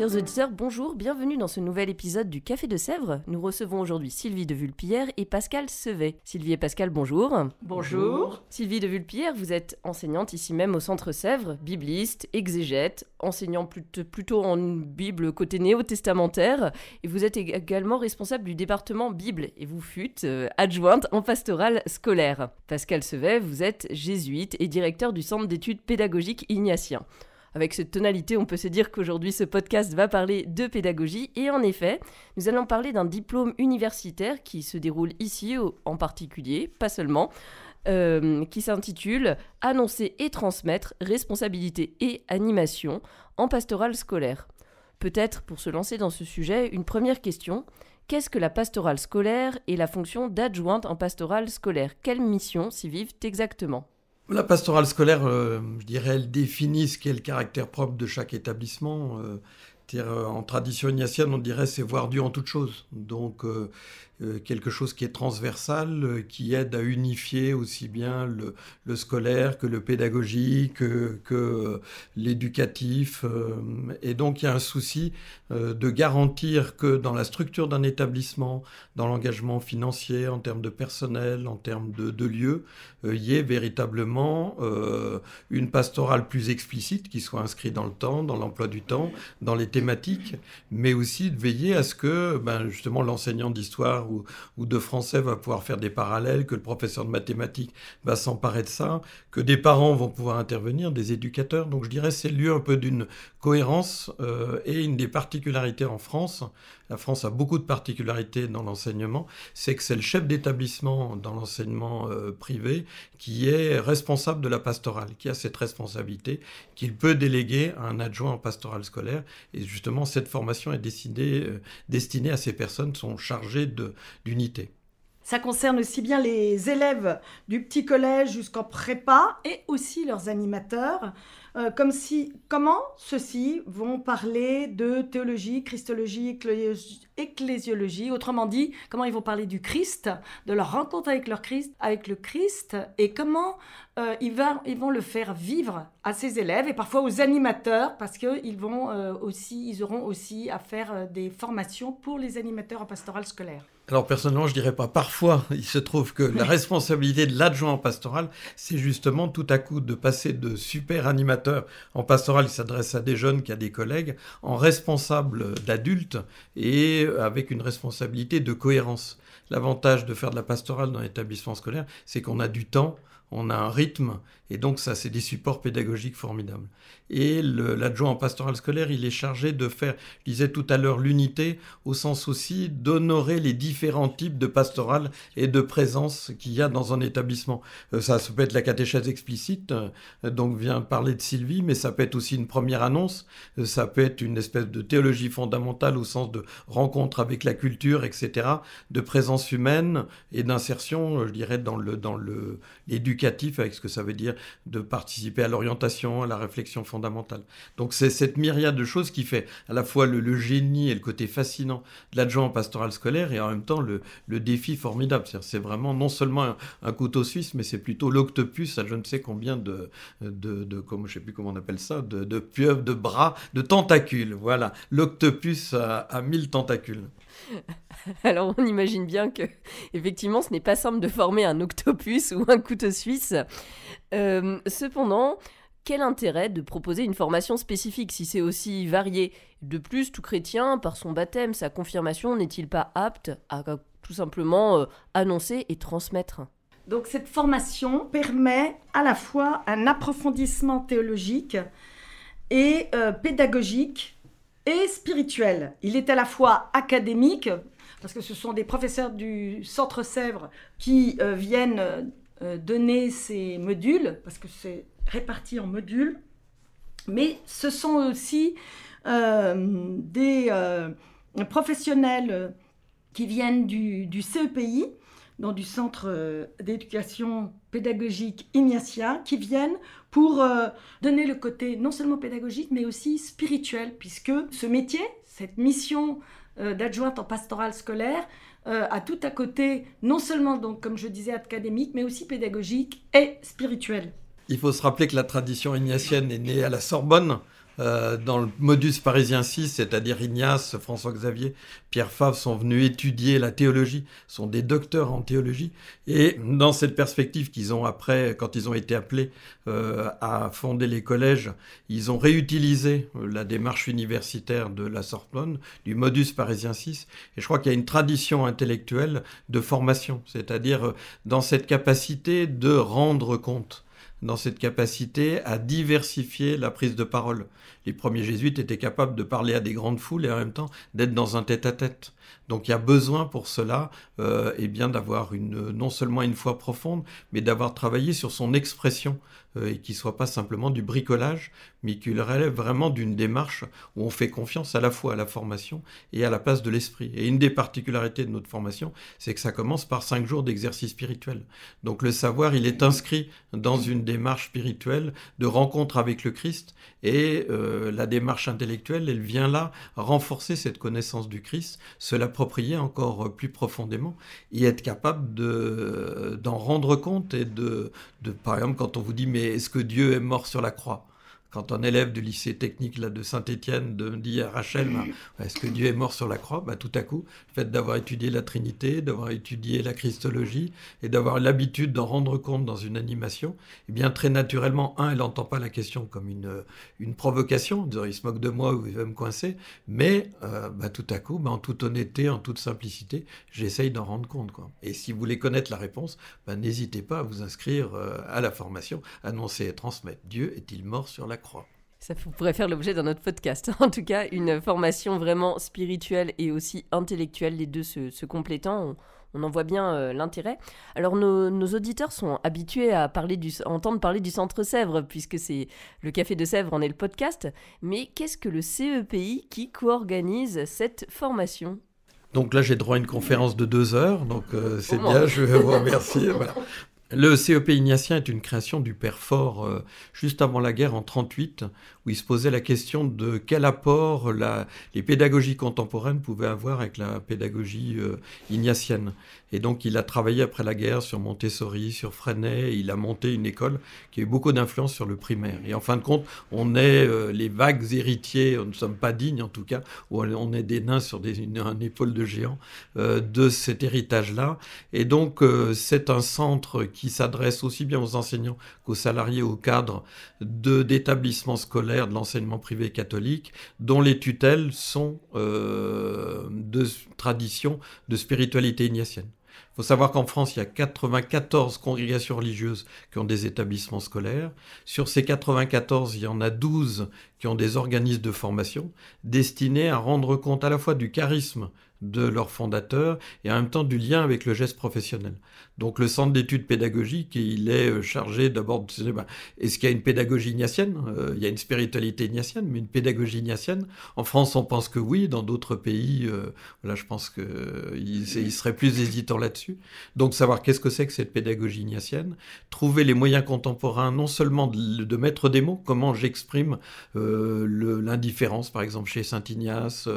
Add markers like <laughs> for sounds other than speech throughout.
Chers auditeurs, bonjour, bienvenue dans ce nouvel épisode du Café de Sèvres. Nous recevons aujourd'hui Sylvie de Vulpillère et Pascal Sevet. Sylvie et Pascal, bonjour. Bonjour. Sylvie de Vulpillère, vous êtes enseignante ici même au Centre Sèvres, bibliste, exégète, enseignant plutôt en Bible côté néo-testamentaire, et vous êtes également responsable du département Bible, et vous fûtes euh, adjointe en pastorale scolaire. Pascal Sevet, vous êtes jésuite et directeur du Centre d'études pédagogiques ignatien. Avec cette tonalité, on peut se dire qu'aujourd'hui ce podcast va parler de pédagogie et en effet, nous allons parler d'un diplôme universitaire qui se déroule ici en particulier, pas seulement, euh, qui s'intitule Annoncer et transmettre responsabilité et animation en pastorale scolaire. Peut-être pour se lancer dans ce sujet, une première question. Qu'est-ce que la pastorale scolaire et la fonction d'adjointe en pastorale scolaire? Quelle mission s'y vivent exactement? La pastorale scolaire, euh, je dirais, elle définit ce qu'est le caractère propre de chaque établissement. Euh, en tradition ignatienne, on dirait c'est voir Dieu en toute chose. Donc, euh, quelque chose qui est transversal, euh, qui aide à unifier aussi bien le, scolaire que le pédagogique, que, l'éducatif. Euh, et donc il y a un souci de garantir que dans la structure d'un établissement, dans l'engagement financier, en termes de personnel, en termes de, de lieux, il y ait véritablement une pastorale plus explicite qui soit inscrite dans le temps, dans l'emploi du temps, dans les thématiques, mais aussi de veiller à ce que ben, justement l'enseignant d'histoire ou, de français va pouvoir faire des parallèles, que le professeur de mathématiques va s'emparer de ça, que des parents vont pouvoir intervenir, des éducateurs. Donc je dirais c'est le lieu un peu d'une cohérence euh, et une des particularités en France. La France a beaucoup de particularités dans l'enseignement, c'est que c'est le chef d'établissement dans l'enseignement euh, privé qui est responsable de la pastorale, qui a cette responsabilité, qu'il peut déléguer à un adjoint en pastorale scolaire. Et justement, cette formation est destinée, euh, destinée à ces personnes qui sont chargées d'unité. Ça concerne aussi bien les élèves du petit collège jusqu'en prépa et aussi leurs animateurs. Euh, comme si, comment ceux-ci vont parler de théologie, christologie, ecclésiologie, autrement dit, comment ils vont parler du Christ, de leur rencontre avec, leur Christ, avec le Christ, et comment euh, ils, ils, vont le faire vivre à ces élèves et parfois aux animateurs, parce qu'ils vont euh, aussi, auront aussi à faire des formations pour les animateurs en pastoral scolaire. Alors personnellement, je dirais pas parfois. Il se trouve que la responsabilité de l'adjoint en pastoral, c'est justement tout à coup de passer de super animateur en pastoral qui s'adresse à des jeunes, qui a des collègues, en responsable d'adultes et avec une responsabilité de cohérence. L'avantage de faire de la pastorale dans l'établissement scolaire, c'est qu'on a du temps, on a un rythme, et donc ça, c'est des supports pédagogiques formidables. Et l'adjoint en pastoral scolaire, il est chargé de faire, je disais tout à l'heure, l'unité, au sens aussi d'honorer les différents types de pastoral et de présence qu'il y a dans un établissement. Euh, ça, ça peut être la catéchèse explicite, euh, donc vient parler de Sylvie, mais ça peut être aussi une première annonce, euh, ça peut être une espèce de théologie fondamentale au sens de rencontre avec la culture, etc., de présence humaine et d'insertion, je dirais, dans le dans le l'éducatif, avec ce que ça veut dire de participer à l'orientation, à la réflexion fondamentale donc c'est cette myriade de choses qui fait à la fois le, génie et le côté fascinant de l'adjoint pastoral scolaire et en même temps le, défi formidable. C'est vraiment non seulement un, couteau suisse, mais c'est plutôt l'octopus à je ne sais combien de, de, comme, je sais plus comment on appelle ça, de, de pieuvres, de bras, de tentacules. Voilà, l'octopus a, mille tentacules. <laughs> <laughs> Alors on imagine bien que effectivement ce n'est pas simple de former un octopus ou un couteau suisse. Euh, cependant, quel intérêt de proposer une formation spécifique si c'est aussi varié? De plus, tout chrétien, par son baptême, sa confirmation, n'est-il pas apte à tout simplement euh, annoncer et transmettre? Donc cette formation permet à la fois un approfondissement théologique et euh, pédagogique et spirituel. Il est à la fois académique, parce que ce sont des professeurs du Centre Sèvres qui euh, viennent donner ces modules, parce que c'est répartis en modules, Mais ce sont aussi des professionnels qui viennent du, CEPI, dans du centre euh, d'éducation pédagogique ignatien, qui viennent pour euh, donner le côté non seulement pédagogique, mais aussi spirituel, puisque ce métier, cette mission euh, d'adjointe en pastoral scolaire, a tout à côté, non seulement, donc, comme je disais, académique, mais aussi pédagogique et spirituel. Il faut se rappeler que la tradition ignatienne est née à la Sorbonne, euh, dans le modus parisien 6, c'est-à-dire Ignace, François-Xavier, Pierre Favre sont venus étudier la théologie, sont des docteurs en théologie. Et dans cette perspective qu'ils ont après, quand ils ont été appelés euh, à fonder les collèges, ils ont réutilisé euh, la démarche universitaire de la Sorbonne, du modus parisien 6. Et je crois qu'il y a une tradition intellectuelle de formation, c'est-à-dire dans cette capacité de rendre compte dans cette capacité à diversifier la prise de parole. Les premiers jésuites étaient capables de parler à des grandes foules et en même temps d'être dans un tête-à-tête. Donc il y a besoin pour cela euh, eh bien d'avoir une non seulement une foi profonde, mais d'avoir travaillé sur son expression euh, et qui soit pas simplement du bricolage, mais qu'il relève vraiment d'une démarche où on fait confiance à la fois à la formation et à la place de l'esprit. Et une des particularités de notre formation, c'est que ça commence par cinq jours d'exercice spirituel. Donc le savoir, il est inscrit dans une démarche spirituelle de rencontre avec le Christ et euh, la démarche intellectuelle, elle vient là renforcer cette connaissance du Christ, se encore plus profondément et être capable de d'en rendre compte et de, de par exemple quand on vous dit mais est-ce que Dieu est mort sur la croix? Quand un élève du lycée technique là, de Saint-Étienne dit à Rachel bah, Est-ce que Dieu est mort sur la croix? Bah, Tout à coup, le fait d'avoir étudié la Trinité, d'avoir étudié la Christologie et d'avoir l'habitude d'en rendre compte dans une animation, eh bien très naturellement, un, elle n'entend pas la question comme une, une provocation, disant il se moque de moi ou il veut me coincer, mais euh, bah, tout à coup, en toute honnêteté, en toute simplicité, j'essaye d'en rendre compte. Quoi. Et si vous voulez connaître la réponse, n'hésitez pas à vous inscrire euh, à la formation, annoncer et transmettre. Dieu est-il mort sur la Ça pourrait faire l'objet d'un autre podcast. <laughs> En tout cas, une formation vraiment spirituelle et aussi intellectuelle, les deux se, complétant. On, en voit bien euh, l'intérêt. Alors nos, auditeurs sont habitués à, parler du, entendre parler du Centre Sèvres, puisque c'est le Café de Sèvres en est le podcast. Mais qu'est-ce que le CEPI qui co-organise cette formation? Donc là, j'ai droit à une conférence de deux heures, donc euh, c'est bien, je vous remercier. Voilà. <laughs> Le CEP ignatien est une création du père Fort euh, juste avant la guerre en 38, où il se posait la question de quel apport les pédagogies contemporaines pouvaient avoir avec la pédagogie euh, ignatienne. Et donc il a travaillé après la guerre sur Montessori, sur Freinet, il a monté une école qui a eu beaucoup d'influence sur le primaire. Et en fin de compte, on est euh, les vagues héritiers, nous ne sommes pas dignes en tout cas, ou on est des nains sur des, une, un épaule de géant de cet héritage-là. Et donc c'est un centre qui s'adresse aussi bien aux enseignants qu'aux salariés, aux cadres d'établissements scolaires de l'enseignement privé catholique, dont les tutelles sont euh, de tradition de spiritualité ignatienne. Il faut savoir qu'en France, il y a 94 congrégations religieuses qui ont des établissements scolaires. Sur ces 94, il y en a 12 qui ont des organismes de formation destinés à rendre compte à la fois du charisme de leur fondateur et en même temps du lien avec le geste professionnel. Donc le centre d'études pédagogiques, il est euh, chargé d'abord de ben, est-ce qu'il y a une pédagogie ignatienne? Euh, Il y a une spiritualité ignatienne, mais une pédagogie ignatienne. En France, on pense que oui. Dans d'autres pays, euh, je pense qu'il il serait plus hésitant là-dessus. Donc savoir qu'est-ce que c'est que cette pédagogie ignatienne, trouver les moyens contemporains, non seulement de, mettre des mots, comment j'exprime l'indifférence, par exemple chez Saint Ignace,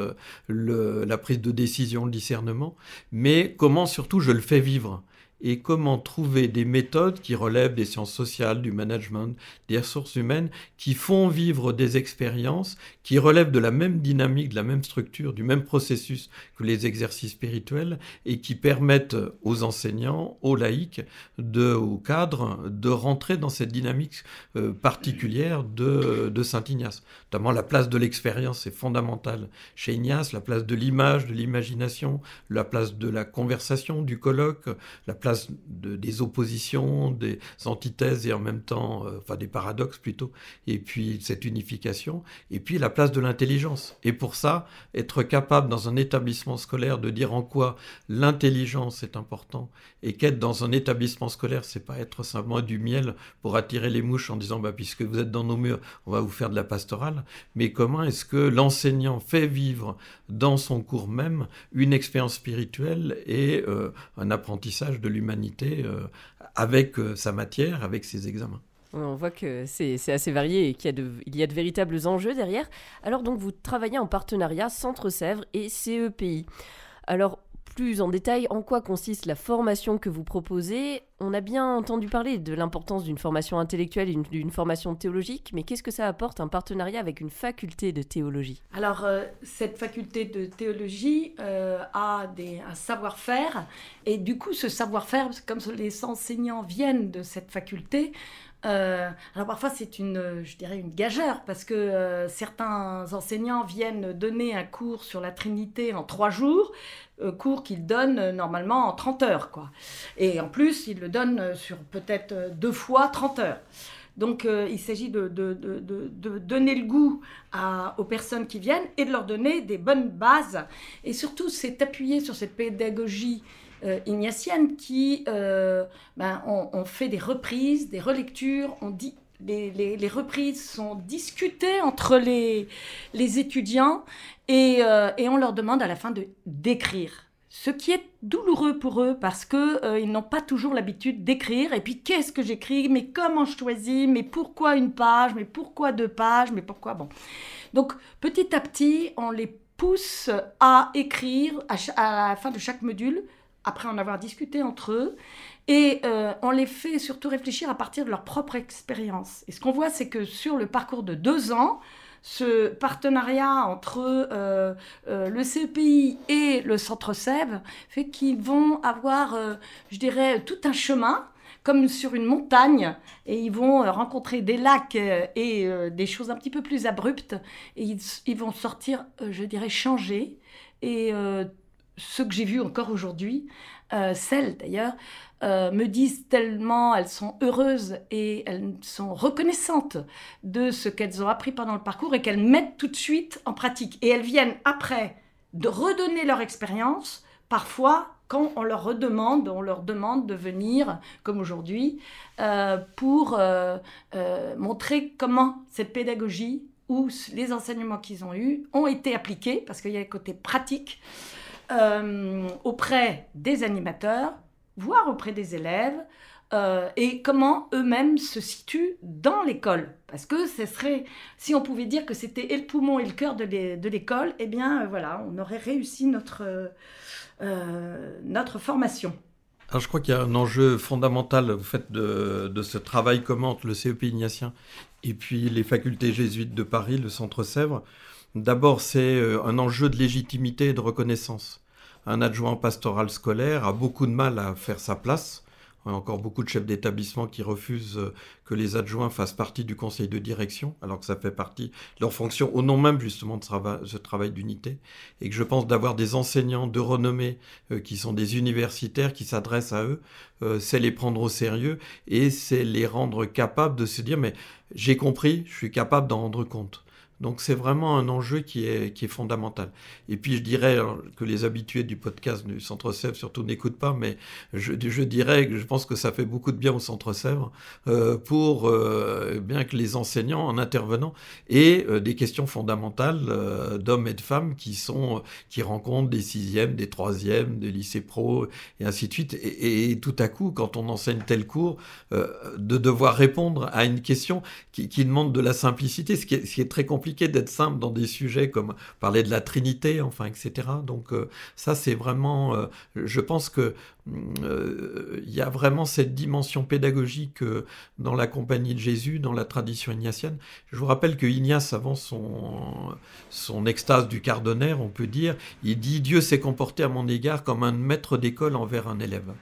la prise de décision, le discernement, mais comment surtout je le fais vivre et comment trouver des méthodes qui relèvent des sciences sociales, du management, des ressources humaines, qui font vivre des expériences qui relèvent de la même dynamique, de la même structure, du même processus que les exercices spirituels et qui permettent aux enseignants, aux laïcs, de, aux cadres, de rentrer dans cette dynamique euh, particulière de, de Saint Ignace. Notamment la place de l'expérience est fondamentale chez Ignace, la place de l'image, de l'imagination, la place de la conversation, du colloque, la place des oppositions, des antithèses et en même temps, euh, enfin des paradoxes plutôt, et puis cette unification, et puis la place de l'intelligence. Et pour ça, être capable dans un établissement scolaire de dire en quoi l'intelligence est important et qu'être dans un établissement scolaire, c'est pas être simplement du miel pour attirer les mouches en disant bah puisque vous êtes dans nos murs, on va vous faire de la pastorale, mais comment est-ce que l'enseignant fait vivre dans son cours même une expérience spirituelle et euh, un apprentissage de l'humanité euh, avec euh, sa matière, avec ses examens? On voit que c'est assez varié et qu'il y, a de, y a de véritables enjeux derrière. Alors donc vous travaillez en partenariat Centre Sèvres et CEPI. Alors plus en détail en quoi consiste la formation que vous proposez. On a bien entendu parler de l'importance d'une formation intellectuelle et d'une formation théologique, mais qu'est-ce que ça apporte un partenariat avec une faculté de théologie? Alors, euh, cette faculté de théologie euh, a des, un savoir-faire, et du coup, ce savoir-faire, comme les enseignants viennent de cette faculté, euh, alors parfois c'est une, je dirais une gageure parce que certains enseignants viennent donner un cours sur la Trinité en trois jours, euh, cours qu'il donne euh, normalement en 30 heures. Quoi. Et en plus, il le donne euh, sur peut-être deux fois 30 heures. Donc il s'agit de, donner le goût aux personnes qui viennent et de leur donner des bonnes bases. Et surtout, c'est appuyer sur cette pédagogie ignatienne qui, ben, on, fait des reprises, des relectures, on dit les, reprises sont discutées entre les, les étudiants euh, et, on leur demande à la fin de d'écrire. Ce qui est douloureux pour eux parce qu'ils euh, n'ont pas toujours l'habitude d'écrire. Et puis qu'est-ce que j'écris Mais comment je choisis Mais pourquoi une page Mais pourquoi deux pages Mais pourquoi Bon. Donc petit à petit, on les pousse à écrire à, la fin de chaque module, après en avoir discuté entre eux. Et euh, on les fait surtout réfléchir à partir de leur propre expérience. Et ce qu'on voit, c'est que sur le parcours de deux ans, ce partenariat entre euh, euh, le CPI et le Centre Sèvres fait qu'ils vont avoir, je dirais, tout un chemin comme sur une montagne et ils vont rencontrer des lacs et des choses un petit peu plus abruptes et ils, ils vont sortir, je dirais, changés. Et ce que j'ai vu encore aujourd'hui, celles d'ailleurs, euh, me disent tellement, elles sont heureuses et elles sont reconnaissantes de ce qu'elles ont appris pendant le parcours et qu'elles mettent tout de suite en pratique. Et elles viennent après de redonner leur expérience, parfois quand on leur redemande, on leur demande de venir, comme aujourd'hui, euh, pour euh, montrer comment cette pédagogie ou les enseignements qu'ils ont eus ont été appliqués, parce qu'il y a un côté pratique, auprès des animateurs, voire auprès des élèves, euh, et comment eux-mêmes se situent dans l'école. Parce que ce serait, si on pouvait dire que c'était le poumon et le cœur de l'école, eh bien euh, voilà, on aurait réussi notre, euh, notre formation. Alors je crois qu'il y a un enjeu fondamental au fait de, de ce travail commun entre le CEP ignatien et puis les facultés jésuites de Paris, le Centre Sèvres. D'abord, c'est un enjeu de légitimité et de reconnaissance un adjoint pastoral scolaire a beaucoup de mal à faire sa place. Il y a encore beaucoup de chefs d'établissement qui refusent euh, que les adjoints fassent partie du conseil de direction, alors que ça fait partie de leur fonction au nom même justement de ce travail d'unité. Et que je pense d'avoir des enseignants de renommée euh, qui sont des universitaires qui s'adressent à eux, euh, c'est les prendre au sérieux et c'est les rendre capables de se dire mais j'ai compris, je suis capable d'en rendre compte. Donc c'est vraiment un enjeu qui est, fondamental. Et puis je dirais que les habitués du podcast du Centre Sèvres surtout n'écoutent pas, mais je, dirais que je pense que ça fait beaucoup de bien au Centre Sèvres euh, pour euh, bien que les enseignants en intervenant aient euh, des questions fondamentales euh, d'hommes et de femmes qui sont qui rencontrent des sixièmes, des troisièmes, des lycées pro et ainsi de suite. Et, et tout à coup, quand on enseigne tel cours, de devoir répondre à une question qui, demande de la simplicité, ce qui est très compliqué d'être simple dans des sujets comme parler de la Trinité, enfin, etc. Donc euh, ça, c'est vraiment, euh, je pense que euh, il y a vraiment cette dimension pédagogique dans la compagnie de Jésus, dans la tradition ignatienne. Je vous rappelle que Ignace, avant son, son extase du cardonnaire, on peut dire, il dit Dieu s'est comporté à mon égard comme un maître d'école envers un élève.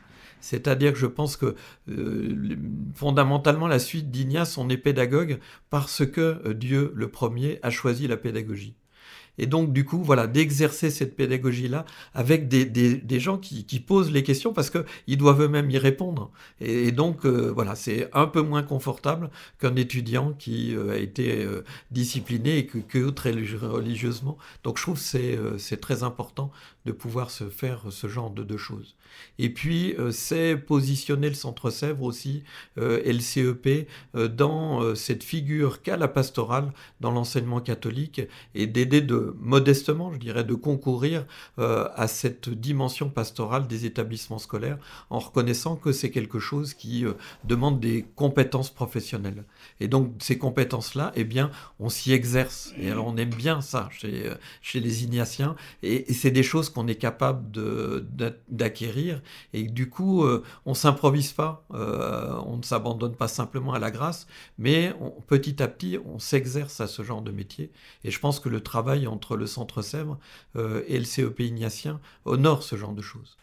C'est-à-dire que je pense que euh, fondamentalement, la suite d'Ignace, on est pédagogue parce que euh, Dieu, le premier, a choisi la pédagogie. Et donc, du coup, voilà, d'exercer cette pédagogie-là avec des, des, gens qui, posent les questions parce qu'ils doivent eux-mêmes y répondre. Et, donc, euh, voilà, c'est un peu moins confortable qu'un étudiant qui a été discipliné et que, que très religieusement. Donc, je trouve que c'est très important de pouvoir se faire ce genre de, choses. Et puis, c'est positionner le Centre Sèvres aussi, et le CEP, dans cette figure qu'a la pastorale dans l'enseignement catholique et d'aider de modestement, je dirais, de concourir euh, à cette dimension pastorale des établissements scolaires en reconnaissant que c'est quelque chose qui euh, demande des compétences professionnelles. Et donc ces compétences-là, eh bien, on s'y exerce. Et alors on aime bien ça chez, euh, chez les Ignatiens. Et, c'est des choses qu'on est capable d'acquérir. Et du coup, on s'improvise pas, on ne s'abandonne pas simplement à la grâce, mais petit à petit, on s'exerce à ce genre de métier. Et je pense que le travail entre le Centre Sèvres euh, et le CEP ignatien honore ce genre de choses.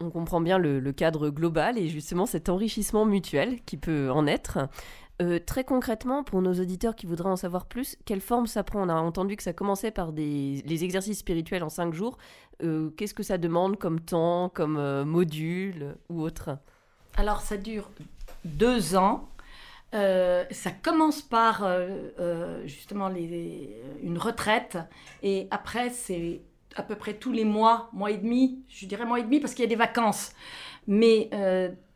On comprend bien le, cadre global et justement cet enrichissement mutuel qui peut en être. Euh, très concrètement, pour nos auditeurs qui voudraient en savoir plus, quelle forme ça prend? On a entendu que ça commençait par des, les exercices spirituels en cinq jours. Euh, qu'est-ce que ça demande comme temps, comme module ou autre? Alors, ça dure deux ans. Euh, ça commence par euh, euh, justement une retraite et après c'est à peu près tous les mois, mois et demi, je dirais mois et demi parce qu'il y a des vacances, mais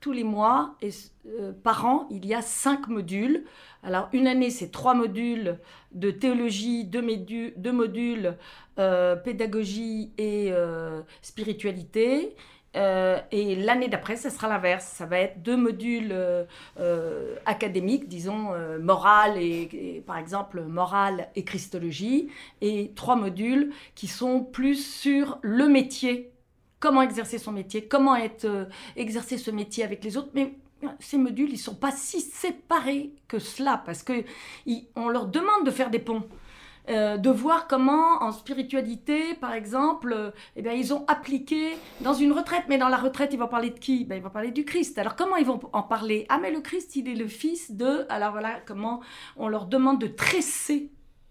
tous les mois et par an il y a cinq modules. Alors une année c'est trois modules de théologie, deux, deux modules pédagogie et spiritualité. Euh, et l'année d'après, ce sera l'inverse. Ça va être deux modules euh, euh, académiques, disons, morale et, par exemple, morale et christologie, et trois modules qui sont plus sur le métier, comment exercer son métier, comment exercer ce métier avec les autres. Mais ces modules, ils sont pas si séparés que cela, parce qu'on leur demande de faire des ponts. Euh, de voir comment en spiritualité, par exemple, euh, eh bien, ils ont appliqué dans une retraite. Mais dans la retraite, ils vont parler de qui? Ben, Ils vont parler du Christ. Alors comment ils vont en parler? Ah mais le Christ, il est le fils de... Alors voilà comment on leur demande de tresser,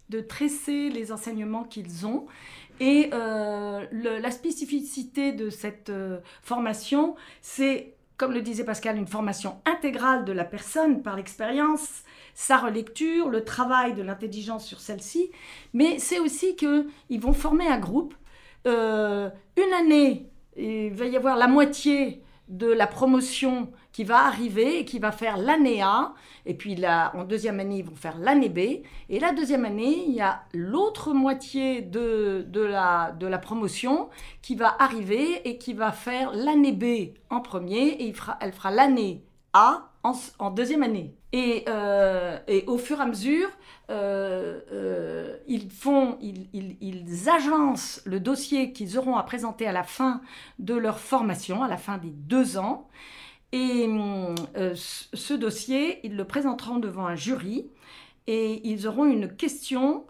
de tresser les enseignements qu'ils ont. Et euh, la spécificité de cette formation, c'est, comme le disait Pascal, une formation intégrale de la personne par l'expérience sa relecture, le travail de l'intelligence sur celle-ci, mais c'est aussi qu'ils vont former un groupe. Euh, une année, il va y avoir la moitié de la promotion qui va arriver et qui va faire l'année A, et puis là, en deuxième année, ils vont faire l'année B, et la deuxième année, il y a l'autre moitié de, de, la, de la promotion qui va arriver et qui va faire l'année B en premier, et il fera, elle fera l'année A en, deuxième année. Et, euh, et, au fur et à mesure, euh, euh, ils font, ils, ils, agencent le dossier qu'ils auront à présenter à la fin de leur formation, à la fin des deux ans. Et ce dossier, ils le présenteront devant un jury et ils auront une question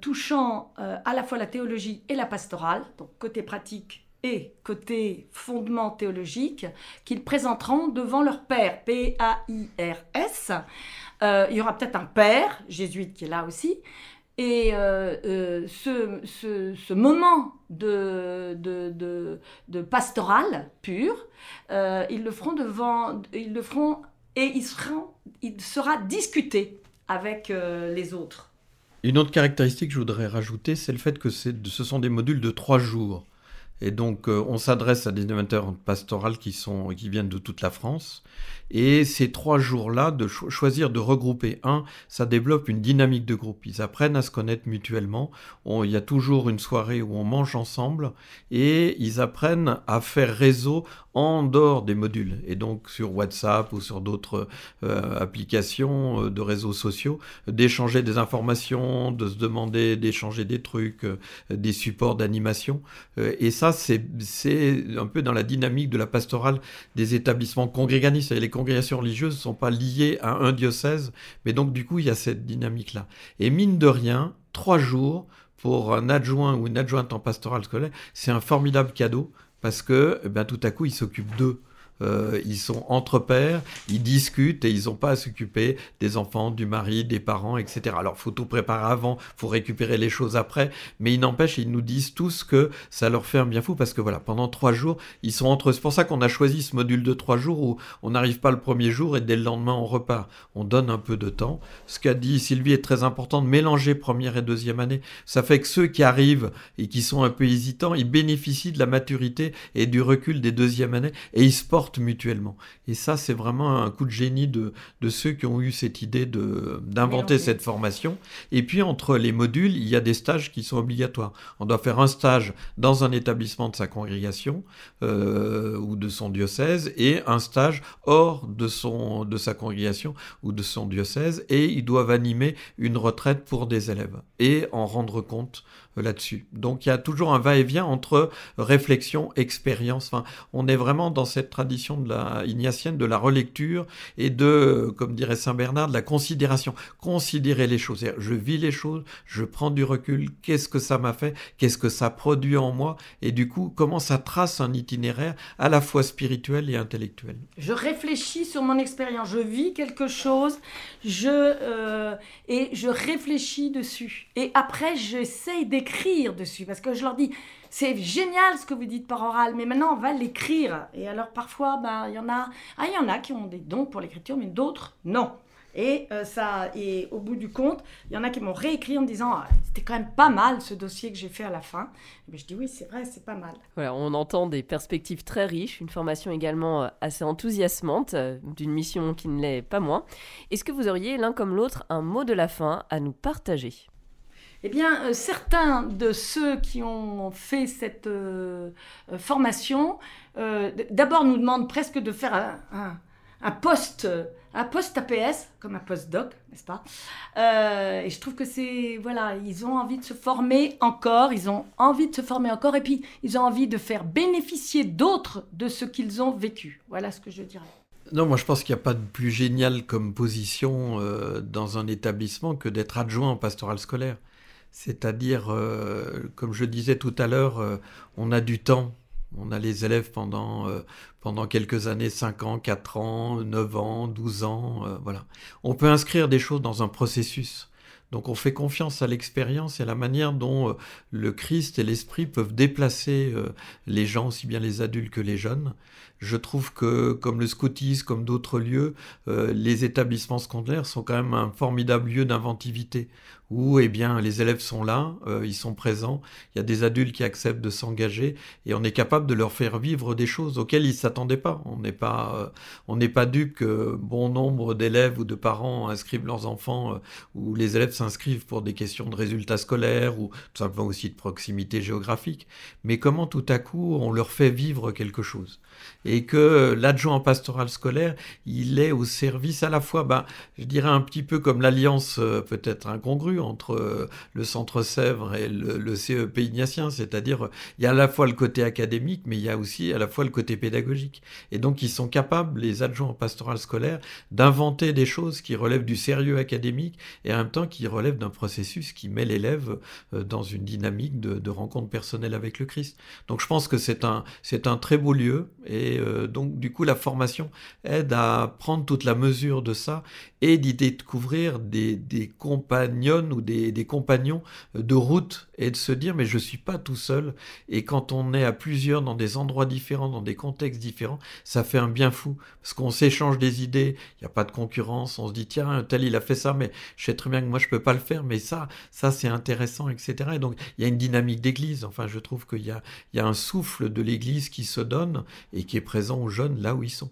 touchant à la fois la théologie et la pastorale, donc côté pratique et côté fondement théologique qu'ils présenteront devant leur père, P-A-I-R-S. Euh, il y aura peut-être un père, jésuite, qui est là aussi. Et euh, euh, ce, ce, moment de, de, de, pastoral pur, ils le feront devant, ils le feront et il, il sera discuté avec les autres. Une autre caractéristique que je voudrais rajouter, c'est le fait que ce sont des modules de trois jours. Et donc, euh, on s'adresse à des animateurs pastorales qui, sont, qui viennent de toute la France. Et ces trois jours-là, de choisir de regrouper un, ça développe une dynamique de groupe. Ils apprennent à se connaître mutuellement. il y a toujours une soirée où on mange ensemble et ils apprennent à faire réseau en dehors des modules. Et donc sur WhatsApp ou sur d'autres euh, applications euh, de réseaux sociaux, d'échanger des informations, de se demander, d'échanger des trucs, euh, des supports d'animation. et ça, c'est un peu dans la dynamique de la pastorale des établissements congréganistes. Les congrégations religieuses ne sont pas liées à un diocèse, mais donc du coup, il y a cette dynamique-là. Et mine de rien, trois jours pour un adjoint ou une adjointe en pastoral scolaire, c'est un formidable cadeau parce que eh bien, tout à coup, il s'occupe d'eux. Euh, ils sont entre pères, ils discutent et ils n'ont pas à s'occuper des enfants, du mari, des parents, etc. Alors, faut tout préparer avant, faut récupérer les choses après, mais il n'empêche, ils nous disent tous que ça leur fait un bien fou parce que voilà, pendant trois jours, ils sont entre eux. C'est pour ça qu'on a choisi ce module de trois jours où on n'arrive pas le premier jour et dès le lendemain on repart. On donne un peu de temps. Ce qu'a dit Sylvie est très important de mélanger première et deuxième année. Ça fait que ceux qui arrivent et qui sont un peu hésitants, ils bénéficient de la maturité et du recul des deuxièmes années et ils se portent mutuellement. Et ça, c'est vraiment un coup de génie de, de ceux qui ont eu cette idée de, d'inventer cette formation. Et puis, entre les modules, il y a des stages qui sont obligatoires. On doit faire un stage dans un établissement de sa congrégation euh, ou de son diocèse et un stage hors de, son, de sa congrégation ou de son diocèse et ils doivent animer une retraite pour des élèves et en rendre compte là-dessus. Donc il y a toujours un va-et-vient entre réflexion, expérience. Enfin, on est vraiment dans cette tradition de la ignatienne de la relecture et de, comme dirait Saint Bernard, de la considération. Considérer les choses. Je vis les choses, je prends du recul. Qu'est-ce que ça m'a fait Qu'est-ce que ça produit en moi Et du coup, comment ça trace un itinéraire à la fois spirituel et intellectuel. Je réfléchis sur mon expérience. Je vis quelque chose. Je euh, et je réfléchis dessus. Et après, j'essaye d'écrire écrire dessus parce que je leur dis c'est génial ce que vous dites par oral, mais maintenant on va l'écrire. Et alors parfois, ben, il y en a, ah, il y en a qui ont des dons pour l'écriture, mais d'autres non. Et euh, ça, et au bout du compte, il y en a qui m'ont réécrit en me disant ah, c'était quand même pas mal ce dossier que j'ai fait à la fin. Et je dis oui, c'est vrai, c'est pas mal. Voilà, on entend des perspectives très riches, une formation également euh, assez enthousiasmante, euh, d'une mission qui ne l'est pas moins. Est-ce que vous auriez l'un comme l'autre un mot de la fin à nous partager? Eh bien, euh, certains de ceux qui ont fait cette euh, euh, formation, d'abord nous demandent presque de faire un, un, poste, un poste APS, comme un post-doc, n'est-ce pas? Et je trouve que c'est, voilà, ils ont envie de se former encore, ils ont envie de se former encore, et puis ils ont envie de faire bénéficier d'autres de ce qu'ils ont vécu. Voilà ce que je dirais. Non, moi je pense qu'il n'y a pas de plus génial comme position dans un établissement que d'être adjoint en pastoral scolaire. C'est-à-dire, euh, comme je disais tout à l'heure, euh, on a du temps. On a les élèves pendant, euh, pendant quelques années, 5 ans, 4 ans, 9 ans, 12 ans, voilà. On peut inscrire des choses dans un processus. Donc on fait confiance à l'expérience et à la manière dont le Christ et l'Esprit peuvent déplacer les gens, aussi bien les adultes que les jeunes. Je trouve que, comme le scoutisme, comme d'autres lieux, les établissements scolaires sont quand même un formidable lieu d'inventivité où eh bien, les élèves sont là, euh, ils sont présents, il y a des adultes qui acceptent de s'engager et on est capable de leur faire vivre des choses auxquelles ils ne s'attendaient pas. On n'est pas, euh, on n'est pas dupe que bon nombre d'élèves ou de parents inscrivent leurs enfants euh, ou les élèves s'inscrivent pour des questions de résultats scolaires ou tout simplement aussi de proximité géographique. Mais comment tout à coup on leur fait vivre quelque chose? Et que l'adjoint pastoral scolaire, il est au service à la fois, ben, je dirais un petit peu comme l'alliance peut-être incongrue entre euh, le Centre Sèvres et le, CEP ignatien, c'est-à-dire il y a à la fois le côté académique, mais il y a aussi à la fois le côté pédagogique. Et donc ils sont capables, les adjoints en pastoral scolaire, d'inventer des choses qui relèvent du sérieux académique et en même temps qui relèvent d'un processus qui met l'élève euh, dans une dynamique de, rencontre personnelle avec le Christ. Donc je pense que c'est un, c'est un très beau lieu et euh, donc du coup la formation aide à prendre toute la mesure de ça et d'y découvrir des, des compagnons ou des, compagnons de route et de se dire mais je suis pas tout seul. Et quand on est à plusieurs dans des endroits différents, dans des contextes différents, ça fait un bien fou. Parce qu'on s'échange des idées, il n'y a pas de concurrence, on se dit tiens tel il a fait ça mais je sais très bien que moi je peux pas le faire mais ça ça c'est intéressant etc et donc il y a une dynamique d'église. Enfin je trouve qu'il y a, il y a un souffle de l'église qui se donne et qui est présent aux jeunes là où ils sont.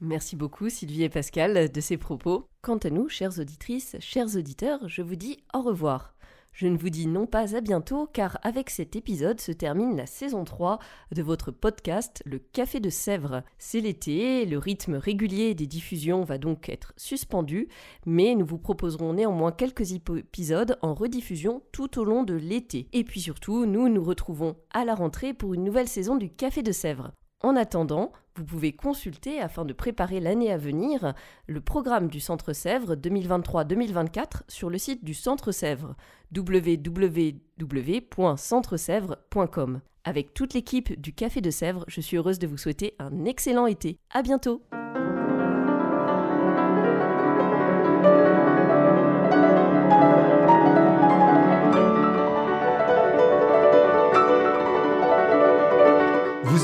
Merci beaucoup Sylvie et Pascal de ces propos. Quant à nous, chères auditrices, chers auditeurs, je vous dis au revoir. Je ne vous dis non pas à bientôt car avec cet épisode se termine la saison 3 de votre podcast Le Café de Sèvres. C'est l'été, le rythme régulier des diffusions va donc être suspendu, mais nous vous proposerons néanmoins quelques épisodes en rediffusion tout au long de l'été. Et puis surtout, nous nous retrouvons à la rentrée pour une nouvelle saison du Café de Sèvres. En attendant, vous pouvez consulter, afin de préparer l'année à venir, le programme du Centre Sèvres 2023-2024 sur le site du Centre Sèvres www.centresèvres.com. Avec toute l'équipe du Café de Sèvres, je suis heureuse de vous souhaiter un excellent été. À bientôt!